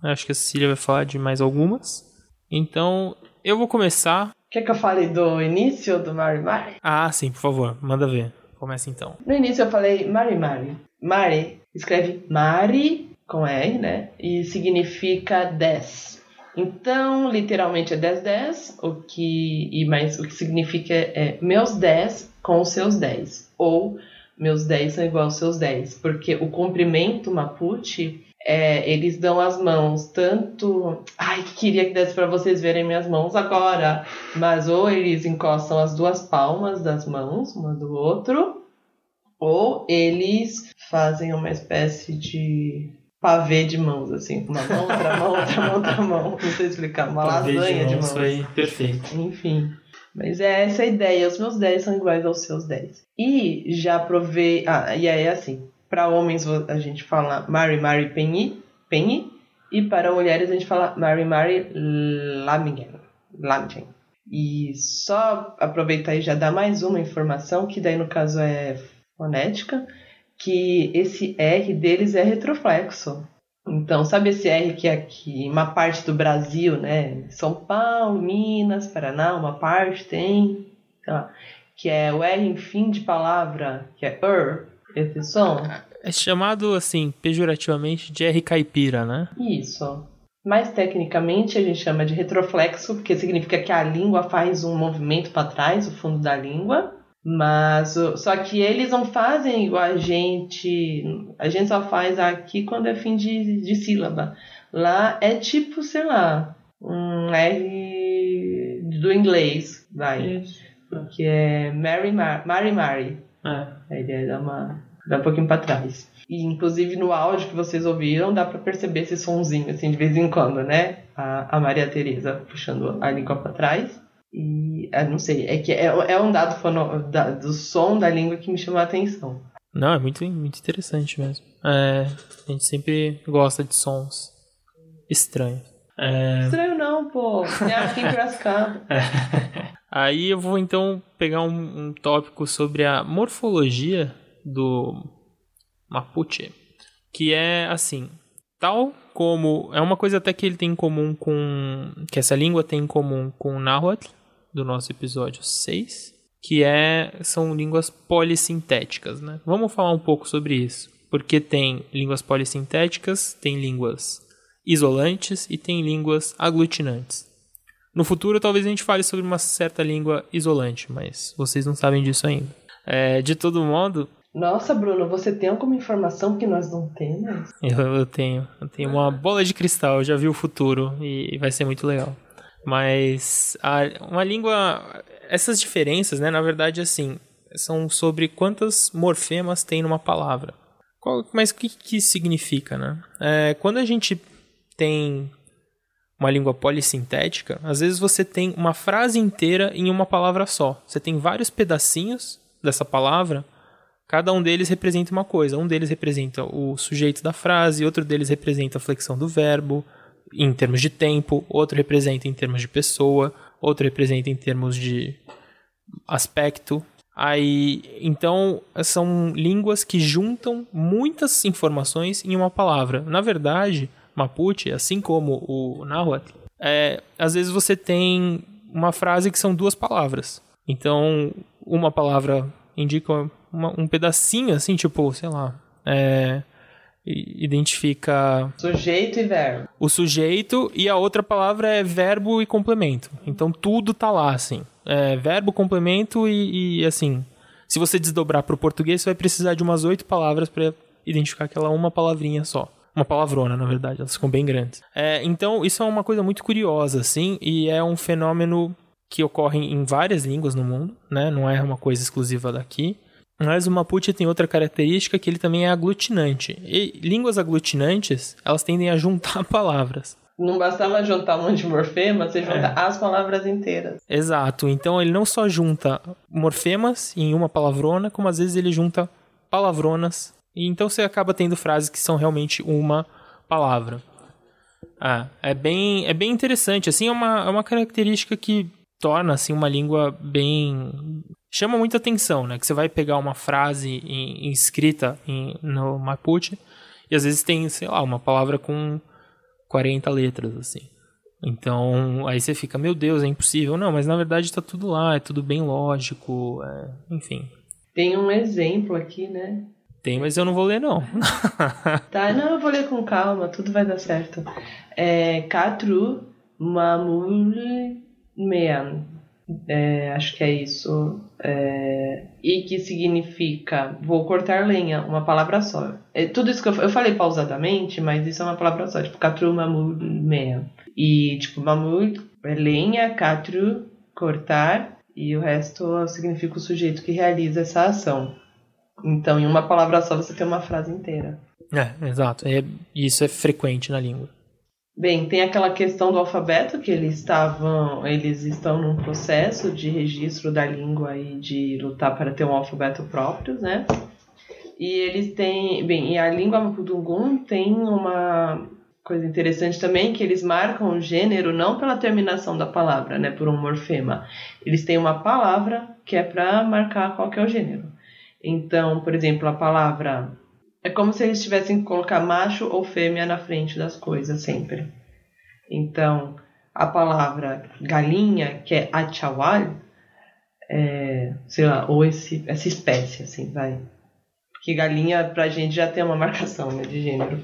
Speaker 2: Acho que a Cecília vai falar de mais algumas. Então, eu vou começar.
Speaker 1: Quer que eu fale do início do Mari Mari?
Speaker 2: Ah, sim, por favor, manda ver. Começa então.
Speaker 1: No início eu falei Mari Mari. Mari escreve Mari com R, né? E significa 10. Então, literalmente é 10 10, o que e mais o que significa é meus 10 com os seus 10 ou meus 10 são igual aos seus 10, porque o comprimento Mapuche é, eles dão as mãos tanto. Ai, queria que desse para vocês verem minhas mãos agora, mas ou eles encostam as duas palmas das mãos, uma do outro, ou eles fazem uma espécie de pavê de mãos, assim. Uma mão, outra mão, outra mão, outra mão. Não sei explicar. Uma
Speaker 2: Pavê de
Speaker 1: lasanha de
Speaker 2: mãos,
Speaker 1: mãos.
Speaker 2: foi perfeito.
Speaker 1: Enfim. Mas é essa a ideia. Os meus 10 são iguais aos seus 10. E já provei. Ah, e aí é assim. Para homens a gente fala Mari Mari Penny, Penny. E para mulheres a gente fala Mari Mari Lamingen. Lamingen. E só aproveitar e já dar mais uma informação, que daí no caso é fonética, que esse R deles é retroflexo. Então, sabe esse R que é aqui, em uma parte do Brasil, né? São Paulo, Minas, Paraná, uma parte tem, sei lá, que é o R em fim de palavra, que é er, esse som.
Speaker 2: É chamado, assim, pejorativamente de R caipira, né?
Speaker 1: Isso. Mais tecnicamente a gente chama de retroflexo, porque significa que a língua faz um movimento para trás, o fundo da língua. Mas só que eles não fazem igual a gente. A gente só faz aqui quando é fim de, de sílaba. Lá é tipo, sei lá, um R do inglês, vai. Que é Mary Mar Mary Mary.
Speaker 2: É.
Speaker 1: A ideia dá uma. dá um pouquinho pra trás. E inclusive no áudio que vocês ouviram, dá pra perceber esse sonzinho, assim, de vez em quando, né? a, a Maria Tereza puxando a língua para trás. E eu não sei, é que é, é um dado fono, da, do som da língua que me chamou a atenção.
Speaker 2: Não, é muito, muito interessante mesmo. É, a gente sempre gosta de sons estranhos. É...
Speaker 1: Estranho não, pô. É aqui em Piracicaba.
Speaker 2: Aí eu vou então pegar um, um tópico sobre a morfologia do Mapuche, que é assim, tal como é uma coisa até que ele tem em comum com que essa língua tem em comum com o Nahuatl do nosso episódio 6, que é são línguas polissintéticas, né? Vamos falar um pouco sobre isso, porque tem línguas polissintéticas, tem línguas isolantes e tem línguas aglutinantes. No futuro, talvez a gente fale sobre uma certa língua isolante, mas vocês não sabem disso ainda. É, de todo modo.
Speaker 1: Nossa, Bruno, você tem alguma informação que nós não temos?
Speaker 2: Eu, eu tenho. Eu tenho uma bola de cristal, já vi o futuro e vai ser muito legal. Mas a, uma língua. Essas diferenças, né, na verdade, assim, são sobre quantas morfemas tem numa palavra. Qual, mas o que, que significa, né? É, quando a gente tem uma língua polissintética, às vezes você tem uma frase inteira em uma palavra só. Você tem vários pedacinhos dessa palavra, cada um deles representa uma coisa. Um deles representa o sujeito da frase, outro deles representa a flexão do verbo em termos de tempo, outro representa em termos de pessoa, outro representa em termos de aspecto. Aí, então, são línguas que juntam muitas informações em uma palavra. Na verdade, Mapuche, assim como o Nahuatl, é, às vezes você tem uma frase que são duas palavras. Então, uma palavra indica uma, um pedacinho, assim, tipo, sei lá, é, identifica...
Speaker 1: Sujeito e verbo.
Speaker 2: O sujeito e a outra palavra é verbo e complemento. Então, tudo tá lá, assim. É, verbo, complemento e, e, assim... Se você desdobrar para o português, você vai precisar de umas oito palavras para identificar aquela uma palavrinha só. Uma palavrona, na verdade, elas ficam bem grandes. É, então, isso é uma coisa muito curiosa, assim, e é um fenômeno que ocorre em várias línguas no mundo, né? Não é uma coisa exclusiva daqui. Mas o Mapuche tem outra característica que ele também é aglutinante. E línguas aglutinantes, elas tendem a juntar [laughs] palavras.
Speaker 1: Não bastava juntar um monte de morfemas, você junta é. as palavras inteiras.
Speaker 2: Exato. Então ele não só junta morfemas em uma palavrona, como às vezes ele junta palavronas e então você acaba tendo frases que são realmente uma palavra. Ah, é bem, é bem interessante. Assim, é uma, é uma característica que torna assim uma língua bem chama muita atenção, né? Que você vai pegar uma frase em, em escrita em, no Mapuche e às vezes tem, sei lá, uma palavra com 40 letras assim. Então, aí você fica, meu Deus, é impossível. Não, mas na verdade está tudo lá, é tudo bem lógico, é, enfim.
Speaker 1: Tem um exemplo aqui, né?
Speaker 2: Tem, mas eu não vou ler, não. [laughs]
Speaker 1: tá, não, eu vou ler com calma, tudo vai dar certo. É Katru Mamul Mean. É, acho que é isso. É, e que significa vou cortar lenha, uma palavra só. É, tudo isso que eu, eu falei pausadamente, mas isso é uma palavra só, tipo Katru Mamul Mean. E tipo, Mamul é lenha, Katru, cortar, e o resto significa o sujeito que realiza essa ação. Então, em uma palavra só, você tem uma frase inteira.
Speaker 2: É, exato. É, isso é frequente na língua.
Speaker 1: Bem, tem aquela questão do alfabeto que eles estavam, eles estão num processo de registro da língua e de lutar para ter um alfabeto próprio, né? E eles têm, bem, e a língua mapudungun tem uma coisa interessante também que eles marcam o gênero não pela terminação da palavra, né, por um morfema. Eles têm uma palavra que é para marcar qual que é o gênero. Então, por exemplo, a palavra. É como se eles tivessem que colocar macho ou fêmea na frente das coisas sempre. Então, a palavra galinha, que é achawal, é, sei lá, ou esse, essa espécie, assim, vai. Porque galinha pra gente já tem uma marcação né, de gênero.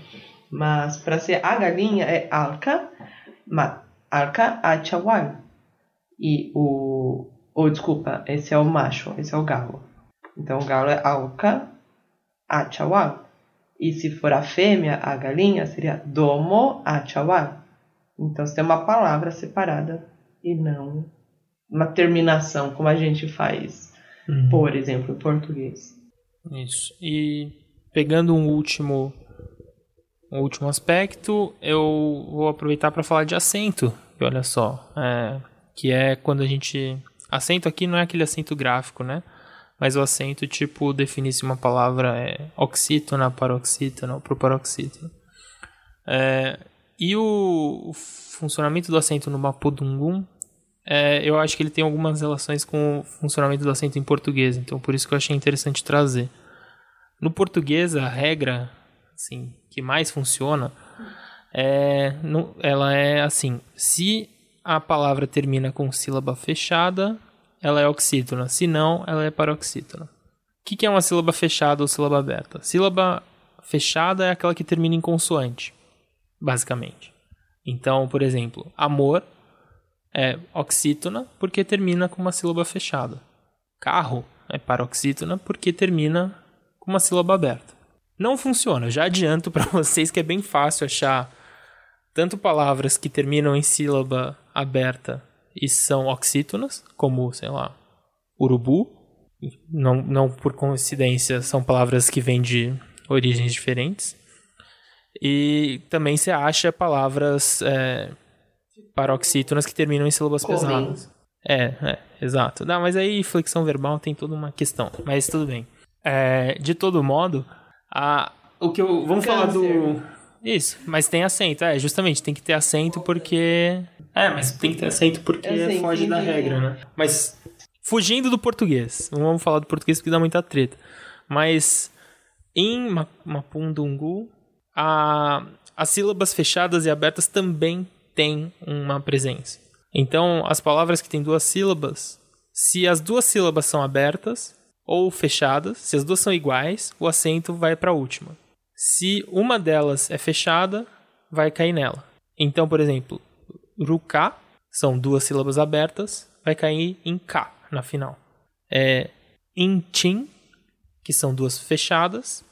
Speaker 1: Mas para ser a galinha é alca, ma, alca achawal. E o. Ou desculpa, esse é o macho, esse é o galo. Então o galo é alca achawal. E se for a fêmea, a galinha, seria domo achawal. Então você tem uma palavra separada e não uma terminação, como a gente faz, uhum. por exemplo, em português.
Speaker 2: Isso. E pegando um último um último aspecto, eu vou aproveitar para falar de acento. E olha só, é, que é quando a gente. Acento aqui não é aquele acento gráfico, né? Mas o acento, tipo, definisse uma palavra é oxítona, paroxítona ou proparoxítona. É, e o, o, funcionamento do acento no Mapudungum, é, eu acho que ele tem algumas relações com o funcionamento do acento em português, então por isso que eu achei interessante trazer. No português, a regra assim, que mais funciona é, no, ela é assim: se a palavra termina com sílaba fechada, ela é oxítona. Se não, ela é paroxítona. O que, é uma sílaba fechada ou sílaba aberta? Sílaba fechada é aquela que termina em consoante, basicamente. Então, por exemplo, amor é oxítona porque termina com uma sílaba fechada. Carro é paroxítona porque termina com uma sílaba aberta. Não funciona, já adianto para [laughs] vocês que é bem fácil achar tanto palavras que terminam em sílaba aberta e são oxítonas, como, sei lá, urubu. Não, não por coincidência, são palavras que vêm de origens diferentes. E também você acha palavras é, paroxítonas que terminam em sílabas pesadas. É, é, exato. Não, mas aí flexão verbal tem toda uma questão, mas tudo bem. É, de todo modo, a, o que eu. Vamos Câncer. falar do. Isso, mas tem acento, é, justamente, tem que ter acento porque. É, mas tem que ter acento porque sei, foge da regra, né? Mas fugindo do português, não vamos falar do português porque dá muita treta. Mas em Mapundungu, a, as sílabas fechadas e abertas também têm uma presença. Então, as palavras que têm duas sílabas, se as duas sílabas são abertas ou fechadas, se as duas são iguais, o acento vai para a última. Se uma delas é fechada, vai cair nela. Então, por exemplo, ruka são duas sílabas abertas, vai cair em K na final. É, Intin, que são duas fechadas,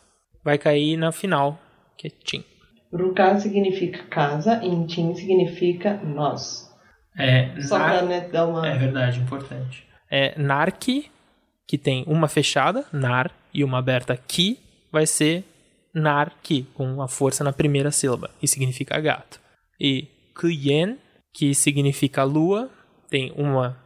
Speaker 2: vai cair na final, que é Tim.
Speaker 1: Ruka significa casa, Intin significa nós.
Speaker 2: É,
Speaker 1: Só nar... pra né, dar uma.
Speaker 2: É verdade, importante. É, Narki, que tem uma fechada, Nar, e uma aberta Ki, vai ser Narki, com a força na primeira sílaba, e significa gato. E Kuyen, que significa lua, tem uma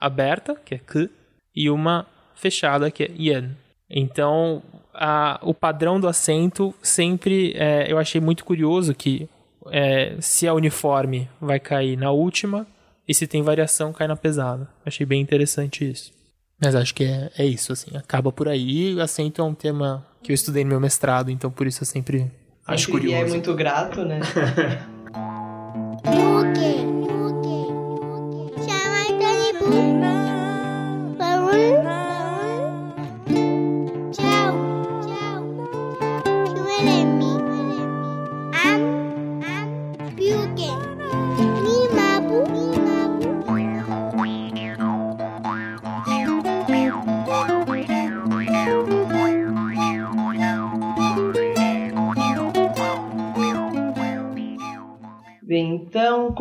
Speaker 2: aberta, que é Ku, e uma fechada, que é Yen. Então, a, o padrão do acento sempre é, eu achei muito curioso que é, se é uniforme vai cair na última e se tem variação cai na pesada. Achei bem interessante isso. Mas acho que é, é isso, assim, acaba por aí. Acento é um tema que eu estudei no meu mestrado, então por isso eu sempre acho sempre curioso.
Speaker 1: E é muito grato, né? [laughs]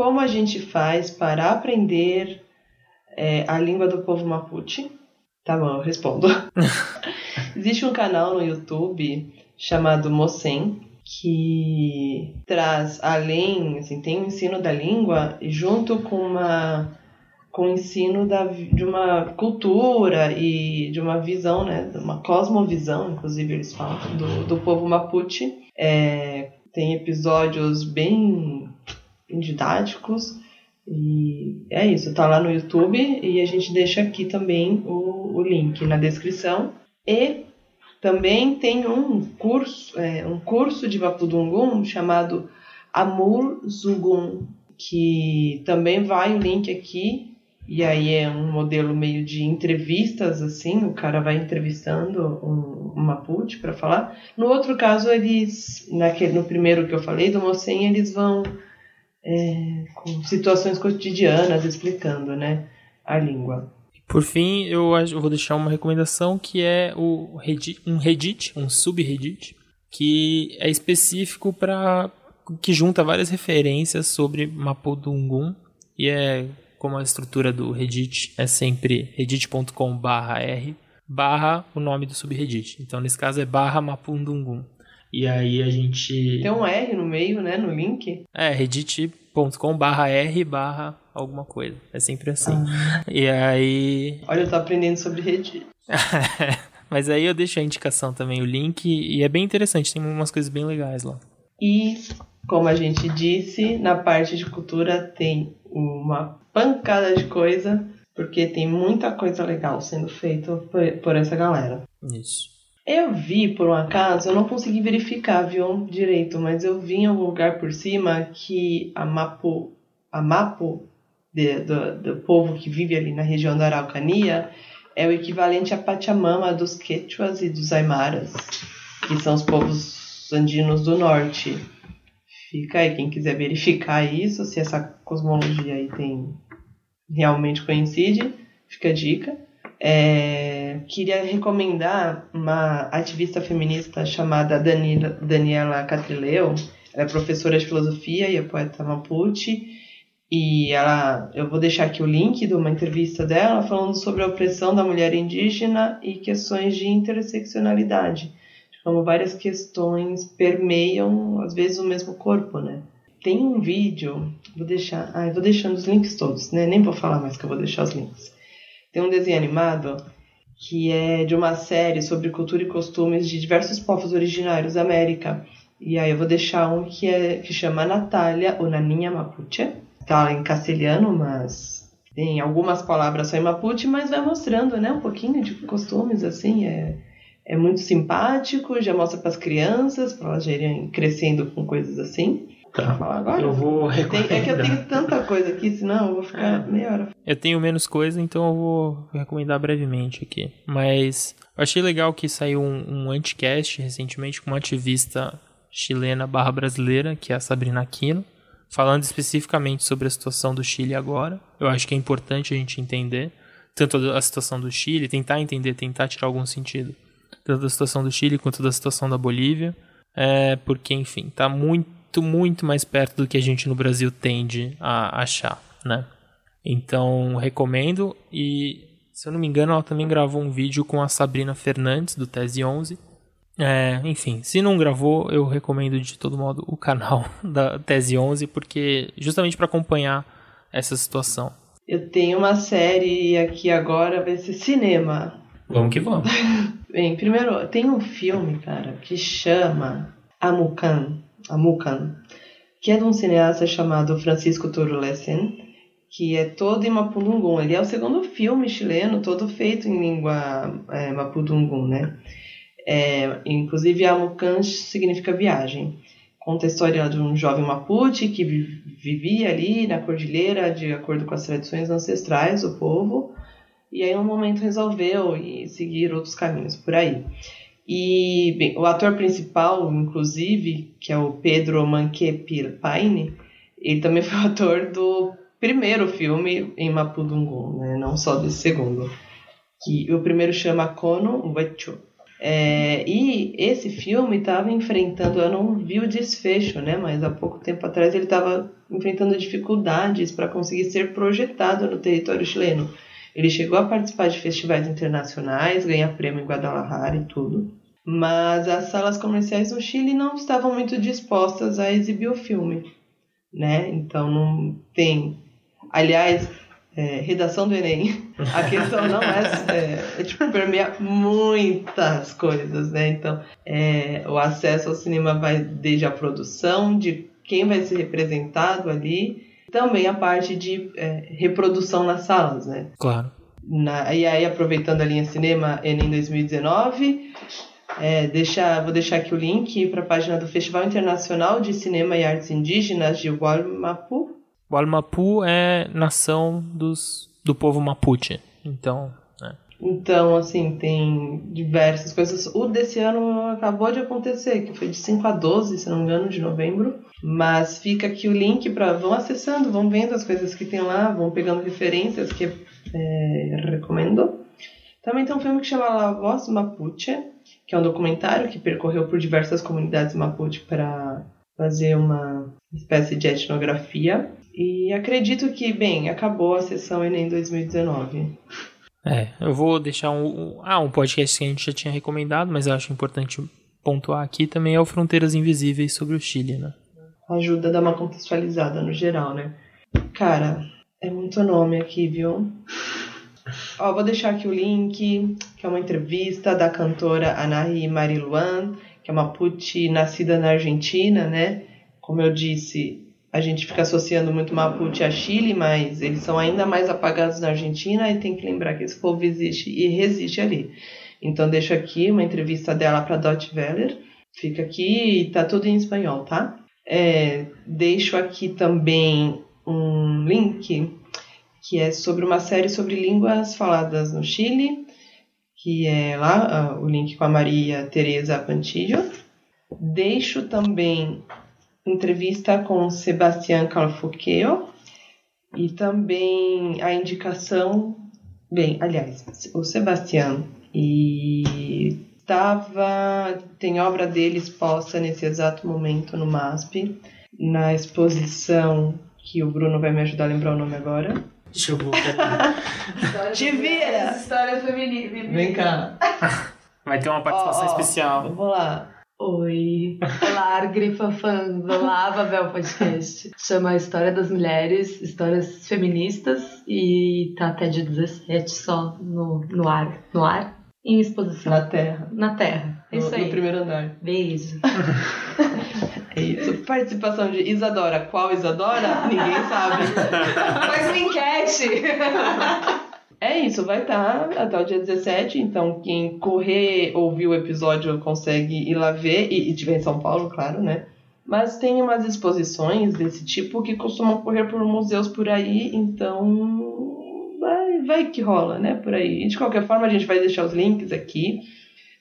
Speaker 1: como a gente faz para aprender é, a língua do povo Mapuche? Tá bom, eu respondo. [laughs] Existe um canal no YouTube chamado Mocem, que traz além, assim, tem o ensino da língua junto com uma com o ensino da, de uma cultura e de uma visão, né, de uma cosmovisão, inclusive eles falam, do, do povo Mapuche. É, tem episódios bem didáticos. E é isso, tá lá no YouTube e a gente deixa aqui também o, o link na descrição. E também tem um curso, é, um curso de Mapudungun chamado Amur Zugun, que também vai o link aqui. E aí é um modelo meio de entrevistas, assim, o cara vai entrevistando um, um Mapuche para falar. No outro caso, eles, naquele, no primeiro que eu falei, do Mocem, eles vão é, com situações cotidianas explicando né, a língua.
Speaker 2: Por fim, eu vou deixar uma recomendação que é o Reddit, um Reddit, um subreddit, que é específico para que junta várias referências sobre Mapudungun e é como a estrutura do Reddit é sempre reddit.com/r barra o nome do subreddit. Então nesse caso é barra Mapudungun. E aí a gente.
Speaker 1: Tem um R no meio, né? No link.
Speaker 2: É, reddit.com barra R barra alguma coisa. É sempre assim. Ah. E aí.
Speaker 1: Olha, eu tô aprendendo sobre Reddit. [laughs]
Speaker 2: Mas aí eu deixo a indicação também, o link, e é bem interessante, tem umas coisas bem legais lá.
Speaker 1: E, como a gente disse, na parte de cultura tem uma pancada de coisa, porque tem muita coisa legal sendo feita por, por essa galera.
Speaker 2: Isso.
Speaker 1: Eu vi, por um acaso, eu não consegui verificar, viu, direito, mas eu vi em algum lugar por cima que a Mapu, a Mapu de, do, do povo que vive ali na região da Araucania é o equivalente à Pachamama dos Quechuas e dos Aimaras, que são os povos andinos do norte. Fica aí quem quiser verificar isso, se essa cosmologia aí tem realmente coincide, fica a dica. É, queria recomendar uma ativista feminista chamada Daniela, Daniela Catrileo. Ela é professora de filosofia e é poeta mapuche e ela, eu vou deixar aqui o link de uma entrevista dela falando sobre a opressão da mulher indígena e questões de interseccionalidade, como várias questões permeiam às vezes o mesmo corpo, né? Tem um vídeo, vou deixar, ah, vou deixando os links todos, né? Nem vou falar mais que eu vou deixar os links. Tem um desenho animado que é de uma série sobre cultura e costumes de diversos povos originários da América. E aí eu vou deixar um que é que chama Natália, ou Naninha Mapuche tá em castelhano, mas tem algumas palavras só em Mapuche, mas vai mostrando, né, um pouquinho de costumes, assim, é, é muito simpático, já mostra para as crianças, para elas irem crescendo com coisas assim.
Speaker 2: Tá. Agora? Eu vou recomendar.
Speaker 1: É que eu tenho tanta coisa aqui, senão eu vou ficar é. meia hora.
Speaker 2: Eu tenho menos coisa, então eu vou recomendar brevemente aqui. Mas eu achei legal que saiu um, um anticast recentemente com uma ativista chilena barra brasileira, que é a Sabrina Aquino falando especificamente sobre a situação do Chile agora. Eu acho que é importante a gente entender tanto a situação do Chile, tentar entender, tentar tirar algum sentido, tanto da situação do Chile quanto da situação da Bolívia, é, porque, enfim, está muito, muito mais perto do que a gente no Brasil tende a achar, né? Então, recomendo e, se eu não me engano, ela também gravou um vídeo com a Sabrina Fernandes, do Tese 11, é, enfim, se não gravou, eu recomendo de todo modo o canal [laughs] da Tese 11, porque justamente para acompanhar essa situação.
Speaker 1: Eu tenho uma série aqui agora, vai ser cinema.
Speaker 2: Vamos que vamos. [laughs]
Speaker 1: Bem, primeiro, tem um filme, cara, que chama Amukan, Amukan, que é de um cineasta chamado Francisco Turulesen, que é todo em Mapudungun. Ele é o segundo filme chileno todo feito em língua é, Mapudungun, né? É, inclusive, Amucan significa viagem. Conta a história de um jovem Mapuche que vivia ali na cordilheira de acordo com as tradições ancestrais do povo e aí, no momento, resolveu seguir outros caminhos por aí. E bem, o ator principal, inclusive, que é o Pedro Manque Paine, ele também [laughs] foi o ator do primeiro filme em Mapudungun, né? não só desse segundo. Que o primeiro chama Kono Wecho. É, e esse filme estava enfrentando, eu não vi o desfecho, né? Mas há pouco tempo atrás ele estava enfrentando dificuldades para conseguir ser projetado no território chileno. Ele chegou a participar de festivais internacionais, ganhar prêmio em Guadalajara e tudo. Mas as salas comerciais no Chile não estavam muito dispostas a exibir o filme, né? Então não tem. Aliás, é, redação do Enem. A questão não é, é, é tipo, permear muitas coisas, né? Então, é, o acesso ao cinema vai desde a produção, de quem vai ser representado ali, também a parte de é, reprodução nas salas, né?
Speaker 2: Claro.
Speaker 1: Na, e aí, aproveitando a linha cinema Enem 2019, é, deixa, vou deixar aqui o link para a página do Festival Internacional de Cinema e Artes Indígenas de Hualmapu,
Speaker 2: o Almapu é nação dos, do povo Mapuche. Então.
Speaker 1: Então, assim, tem diversas coisas. O desse ano acabou de acontecer, que foi de 5 a 12, se não me engano, de novembro. Mas fica aqui o link para vão acessando, vão vendo as coisas que tem lá, vão pegando referências que é, recomendo. Também tem um filme que chama La Voz Mapuche, que é um documentário que percorreu por diversas comunidades Mapuche para fazer uma espécie de etnografia. E acredito que, bem, acabou a sessão Enem 2019.
Speaker 2: É, eu vou deixar um, ah, um podcast que a gente já tinha recomendado, mas eu acho importante pontuar aqui também é o Fronteiras Invisíveis sobre o Chile, né?
Speaker 1: Ajuda a dar uma contextualizada no geral, né? Cara, é muito nome aqui, viu? Ó, vou deixar aqui o link, que é uma entrevista da cantora Anahi Mariluan, que é uma puti nascida na Argentina, né? Como eu disse, a gente fica associando muito Mapuche a Chile, mas eles são ainda mais apagados na Argentina e tem que lembrar que esse povo existe e resiste ali. Então deixo aqui uma entrevista dela para Dot Weller. Fica aqui e tá tudo em espanhol, tá? É, deixo aqui também um link que é sobre uma série sobre línguas faladas no Chile, que é lá uh, o link com a Maria Teresa Pantillo. Deixo também entrevista com Sebastián Calfoqueo e também a indicação, bem, aliás, o Sebastián e estava tem obra dele exposta nesse exato momento no MASP na exposição que o Bruno vai me ajudar a lembrar o nome agora.
Speaker 2: Deixa eu ver. [laughs]
Speaker 1: Te vira!
Speaker 4: História feminina.
Speaker 1: Vem cá.
Speaker 2: Vai ter uma participação
Speaker 1: Ó, ó,
Speaker 2: especial.
Speaker 1: Vou lá.
Speaker 4: Oi, olá, Grifa fã do Lava Bel Podcast. Chama a História das Mulheres, Histórias Feministas e tá até dia 17 só no, no ar. No ar? Em exposição.
Speaker 1: Na Terra.
Speaker 4: Na Terra. É
Speaker 1: No,
Speaker 4: isso aí.
Speaker 1: no primeiro andar.
Speaker 4: Beijo. [laughs]
Speaker 1: É isso. Participação de Isadora. Qual Isadora? Ninguém sabe. [laughs]
Speaker 4: Faz uma enquete. [laughs]
Speaker 1: É isso, vai estar até o dia 17, então quem correr, ouvir o episódio consegue ir lá ver, e, e tiver em São Paulo, claro, né? Mas tem umas exposições desse tipo que costumam correr por museus por aí, então vai, vai que rola, né? Por aí. De qualquer forma, a gente vai deixar os links aqui,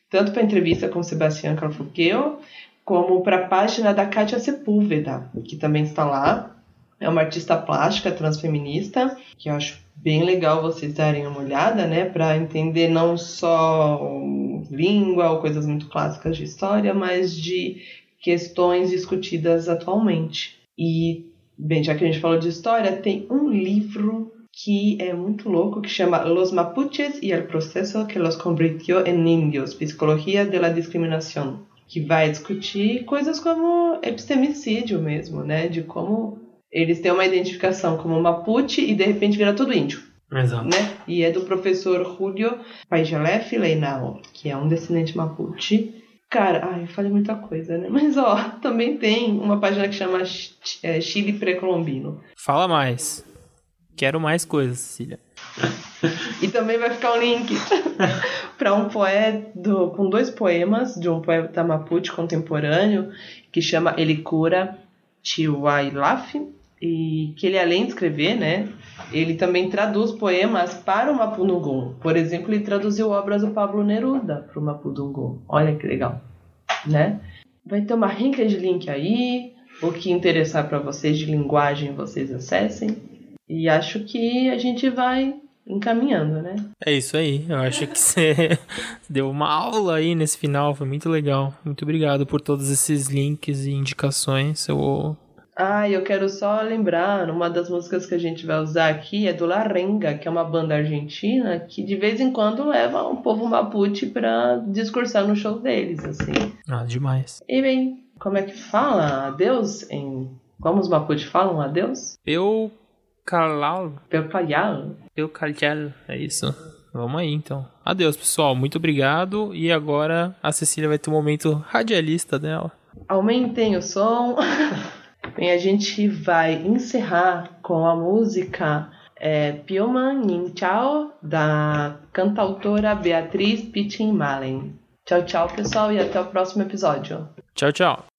Speaker 1: tanto para a entrevista com o Sebastião Calfuqueo, como para a página da Kátia Sepúlveda, que também está lá. É uma artista plástica transfeminista, que eu acho bem legal vocês darem uma olhada, né, para entender não só língua ou coisas muito clássicas de história, mas de questões discutidas atualmente. E, bem, já que a gente falou de história, tem um livro que é muito louco, que chama Los Mapuches y el proceso que los convirtió en indios, Psicologia de la Discriminación, que vai discutir coisas como epistemicídio mesmo, né, de como eles têm uma identificação como Mapuche e de repente vira tudo índio,
Speaker 2: Exato.
Speaker 1: né? E é do professor Julio Paijalef Leinao, que é um descendente Mapuche. Cara, ai, eu falei muita coisa, né? [laughs] Mas ó, também tem uma página que chama Ch- é, Chile Pré-Colombino.
Speaker 2: Fala mais. Quero mais coisas, Cecília.
Speaker 1: E também vai ficar [laughs] um link para um poeta com dois poemas de um poeta Mapuche contemporâneo que chama Elicura Chihuailaf e que ele além de escrever, né, ele também traduz poemas para o Mapudungun. Por exemplo, ele traduziu obras do Pablo Neruda para o Mapudungun. Olha que legal, né? Vai ter uma rinca de link aí. O que interessar para vocês de linguagem, vocês acessem. E acho que a gente vai encaminhando, né?
Speaker 2: É isso aí. Eu acho que [laughs] você deu uma aula aí nesse final. Foi muito legal. Muito obrigado por todos esses links e indicações. Eu
Speaker 1: Ah, eu quero só lembrar, uma das músicas que a gente vai usar aqui é do La Renga, que é uma banda argentina que de vez em quando leva um povo mapuche pra discursar no show deles, assim.
Speaker 2: Ah, demais.
Speaker 1: E bem, como é que fala adeus em... Como os mapuche falam adeus?
Speaker 2: Eu calal,
Speaker 1: Perpalhar.
Speaker 2: eu calhar, é isso. Vamos aí então. Adeus, pessoal. Muito obrigado. E agora a Cecília vai ter um momento radialista dela.
Speaker 1: Aumentem o som. [laughs] Bem, a gente vai encerrar com a música é, Pioman Yin Chao, da cantautora Beatriz Pittin Malen. Tchau, tchau, pessoal, e até o próximo episódio.
Speaker 2: Tchau, tchau.